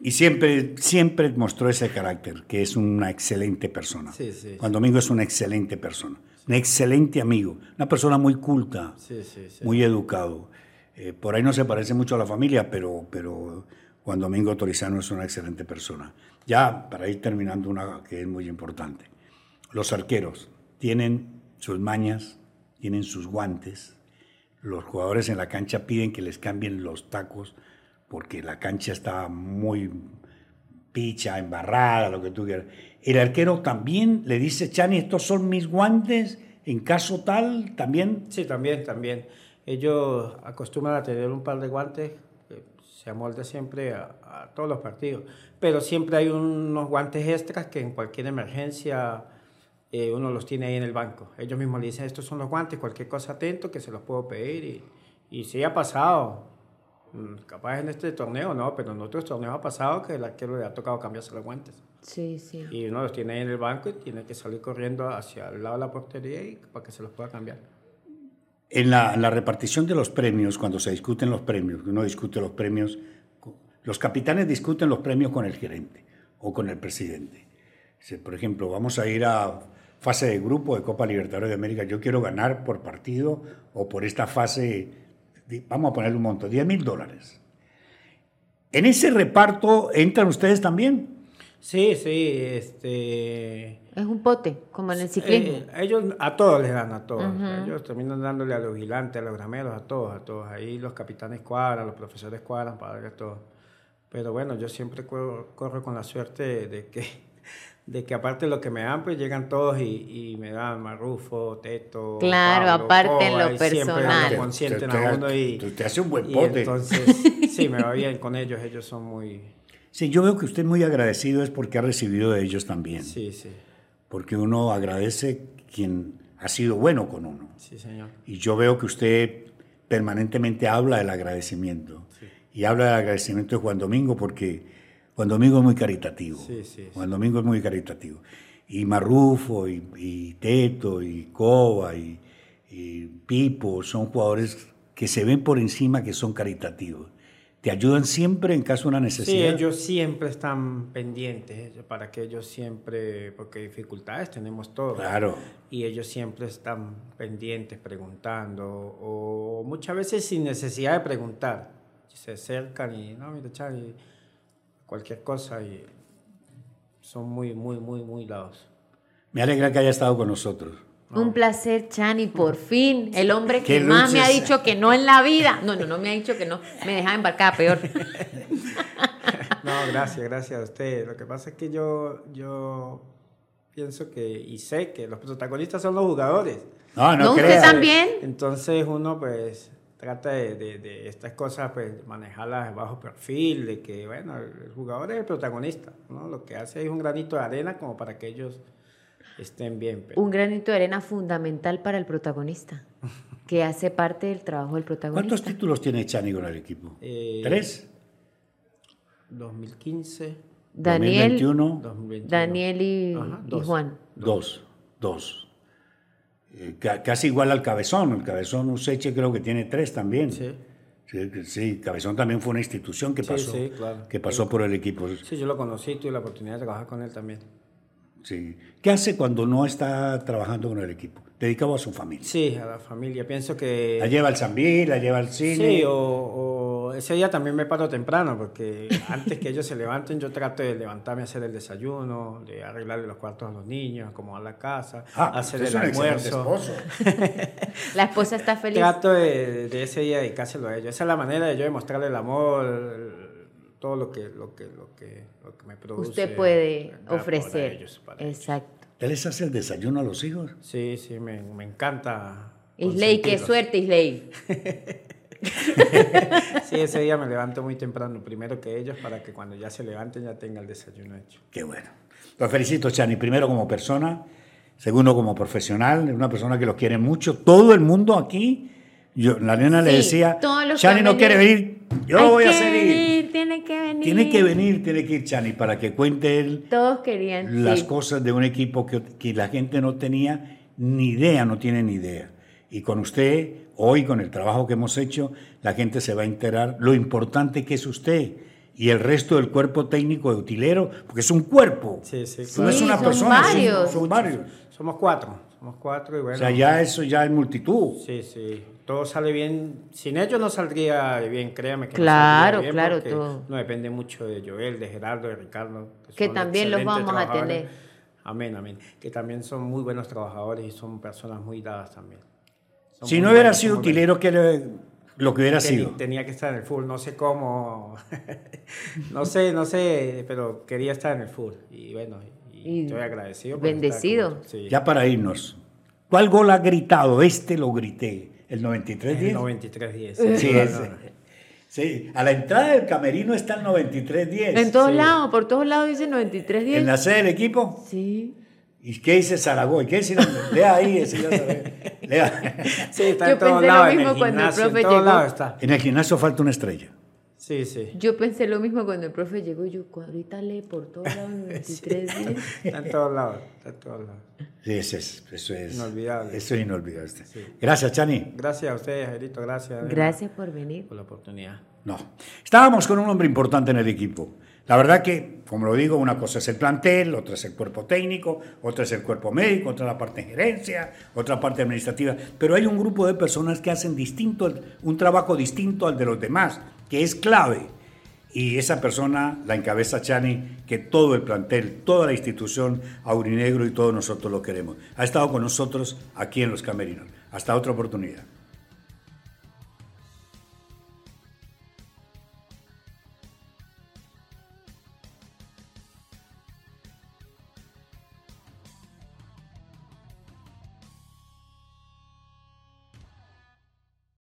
Y siempre, siempre mostró ese carácter, que es una excelente persona. Sí, sí, Juan Domingo es una excelente persona, un excelente amigo, una persona muy culta, Sí, sí, sí. muy educado. Eh, por ahí no se parece mucho a la familia, pero, pero Juan Domingo Torizano es una excelente persona. Ya, para ir terminando una que es muy importante. Los arqueros tienen sus mañas, tienen sus guantes. Los jugadores en la cancha piden que les cambien los tacos porque la cancha está muy picha, embarrada, lo que tú quieras. El arquero también le dice, Chani, estos son mis guantes, en caso tal, también Sí, también, también. Ellos acostumbran a tener un par de guantes que se amolda siempre a, todos los partidos, pero siempre hay unos guantes extras que en cualquier emergencia eh, uno los tiene ahí en el banco. Ellos mismos le dicen, estos son los guantes, cualquier cosa atento que se los puedo pedir y, y sí ha pasado. Mm, Capaz en este torneo no, pero en otros torneos ha pasado que el arquero le ha tocado cambiarse los guantes. Sí, sí. Y uno los tiene ahí en el banco y tiene que salir corriendo hacia el lado de la portería y para que se los pueda cambiar. En la, en la repartición de los premios, cuando se discuten los premios, uno discute los premios, los capitanes discuten los premios con el gerente o con el presidente. Por ejemplo, vamos a ir a fase de grupo de Copa Libertadores de América. Yo quiero ganar por partido o por esta fase, vamos a ponerle un monto, 10 mil dólares. ¿En ese reparto entran ustedes también? Sí, sí, este... Es un pote, como en el ciclismo. eh, ellos a todos les dan, a todos. Ellos terminan dándole a los vigilantes, a los grameros, a todos, a todos. Ahí los capitanes cuadran, los profesores cuadran para darle a todos. Pero bueno, yo siempre corro, corro con la suerte de que, de que aparte de lo que me dan, pues llegan todos y, y me dan Marrufo, Teto. Claro, Pablo, aparte en lo siempre personal. lo consienten Te- te- a uno y, te- te hace un buen pote. entonces, sí, me va bien con ellos. Ellos son muy... Sí, yo veo que usted es muy agradecido es porque ha recibido de ellos también. Sí, sí, porque uno agradece quien ha sido bueno con uno. sí, señor. Y yo veo que usted permanentemente habla del agradecimiento. Y habla del agradecimiento de Juan Domingo porque Juan Domingo es muy caritativo. Sí, sí, sí. Juan Domingo es muy caritativo. Y Marrufo, y, y Teto, y Coba, y, y Pipo son jugadores que se ven por encima que son caritativos. Te ayudan siempre en caso de una Sí, necesidad. ellos siempre están pendientes, ellos- para que ellos siempre, porque dificultades tenemos todos. Claro. Y ellos siempre están pendientes, preguntando, o muchas veces sin necesidad de preguntar. Se acercan y, no, mira, Chani, cualquier cosa, y son muy, muy, muy, muy lados. Me alegra que haya estado con nosotros. Un placer, Chani, por fin. El hombre que más me ha dicho que no en la vida. No, no, no me ha dicho que no. Me dejaba embarcada peor. No, gracias, gracias a usted. Lo que pasa es que yo, yo pienso que, y sé que los protagonistas son los jugadores. No, no, ¿No, usted también? Entonces uno pues trata de, de- de estas cosas pues manejarlas bajo perfil, de que bueno, el jugador es el protagonista, ¿no? Lo que hace es un granito de arena como para que ellos estén bien. pero- Un granito de arena fundamental para el protagonista, que hace parte del trabajo del protagonista. ¿Cuántos títulos tiene Chani con el equipo? Eh, ¿Tres? 2015, Daniel, 2021, 2021. Daniel y, Ajá, y. Juan. Dos. Dos. Eh, ca- casi igual al Cabezón. El Cabezón Useche creo que tiene tres también. Sí. Sí, Cabezón también fue una institución que Sí, pasó, sí, claro. que pasó por el equipo. Sí, yo lo conocí, tuve la oportunidad de trabajar con él también. Sí. ¿Qué hace cuando no está trabajando con el equipo? Dedicado a su familia. Sí, a la familia. Pienso que... La lleva al Zambil, la lleva al cine. Sí, o, ese día también me paro temprano porque antes que ellos se levanten yo trato de levantarme a hacer el desayuno, de arreglarle los cuartos a los niños, acomodar la casa, Ah, hacer el almuerzo. esposo. La esposa está feliz. Trato de, de ese día dedicárselo a ellos. Esa es la manera de yo demostrarle el amor, el- todo lo que, lo que, lo que, lo que me produce. Usted puede ofrecer. ellos. Exacto. ¿Usted les hace el desayuno a los hijos? Sí, sí, me, me encanta. Isley, qué suerte, Isley. Sí, ese día me levanto muy temprano, primero que ellos, para que cuando ya se levanten ya tenga el desayuno hecho. Qué bueno. Los felicito, Chani. Primero como persona, segundo como profesional, es una persona que los quiere mucho. Todo el mundo aquí, yo, la nena le Sí, decía, todos los Chani no quiere venir, yo Hay voy a que hacer ir. venir, Tiene que venir. Tiene que venir, tiene que ir Chani para que cuente él Todos querían. las sí. cosas de un equipo que, que la gente no tenía ni idea, no tiene ni idea. Y con usted, hoy con el trabajo que hemos hecho, la gente se va a enterar lo importante que es usted y el resto del cuerpo técnico de utilero, porque es un cuerpo. Sí, sí, No es una son persona, son- varios. son varios. Somos cuatro, somos cuatro y bueno. O sea, ya eso ya es multitud. Sí, sí, todo sale bien. Sin ellos no saldría bien, créame que Claro, bien claro, todo. No depende mucho de Joel, de Gerardo, de Ricardo. Que son también los vamos a tener. Amén, amén. Que también son muy buenos trabajadores y son personas muy dadas también. Son Si no hubiera buenos, sido utilero, ¿qué le- lo que hubiera Teni- sido? Tenía que estar en el full, no sé cómo, no sé, no sé, pero quería estar en el full y bueno, y, Y estoy agradecido. bendecido. sí. Ya para irnos, ¿cuál gol ha gritado? Este lo grité, el 93-10. El 93-10. Sí, No, ese. no, no. Sí, a la entrada del camerino está el 93-10. En todos Sí. lados, por todos lados dice 93 días. En la sede del equipo. Sí. ¿Y qué dice Zaragoza? ¿Qué dice? Lea ahí, ese ya sabe. Lea. Sí, está Yo en todos pensé lo lados, en mismo el cuando el gimnasio, en llegó. lados está. En el gimnasio falta una estrella. Sí, sí. Yo pensé lo mismo cuando el profe llegó. Yo, ahorita lee por todos lados 93 días. Está en todos lados, está en todos lados. Sí, eso es, eso es Inolvidable. Eso es inolvidable. Gracias, Chani. Gracias a ustedes, Jairito, gracias. Gracias por venir. por la oportunidad. No. Estábamos con un hombre importante en el equipo. La verdad que, como lo digo, una cosa es el plantel, otra es el cuerpo técnico, otra es el cuerpo médico, otra la parte de gerencia, otra parte administrativa. Pero hay un grupo de personas que hacen distinto, un trabajo distinto al de los demás, que es clave. Y esa persona la encabeza Chani, que todo el plantel, toda la institución, Aurinegro y todos nosotros lo queremos. Ha estado con nosotros aquí en Los Camerinos. Hasta otra oportunidad.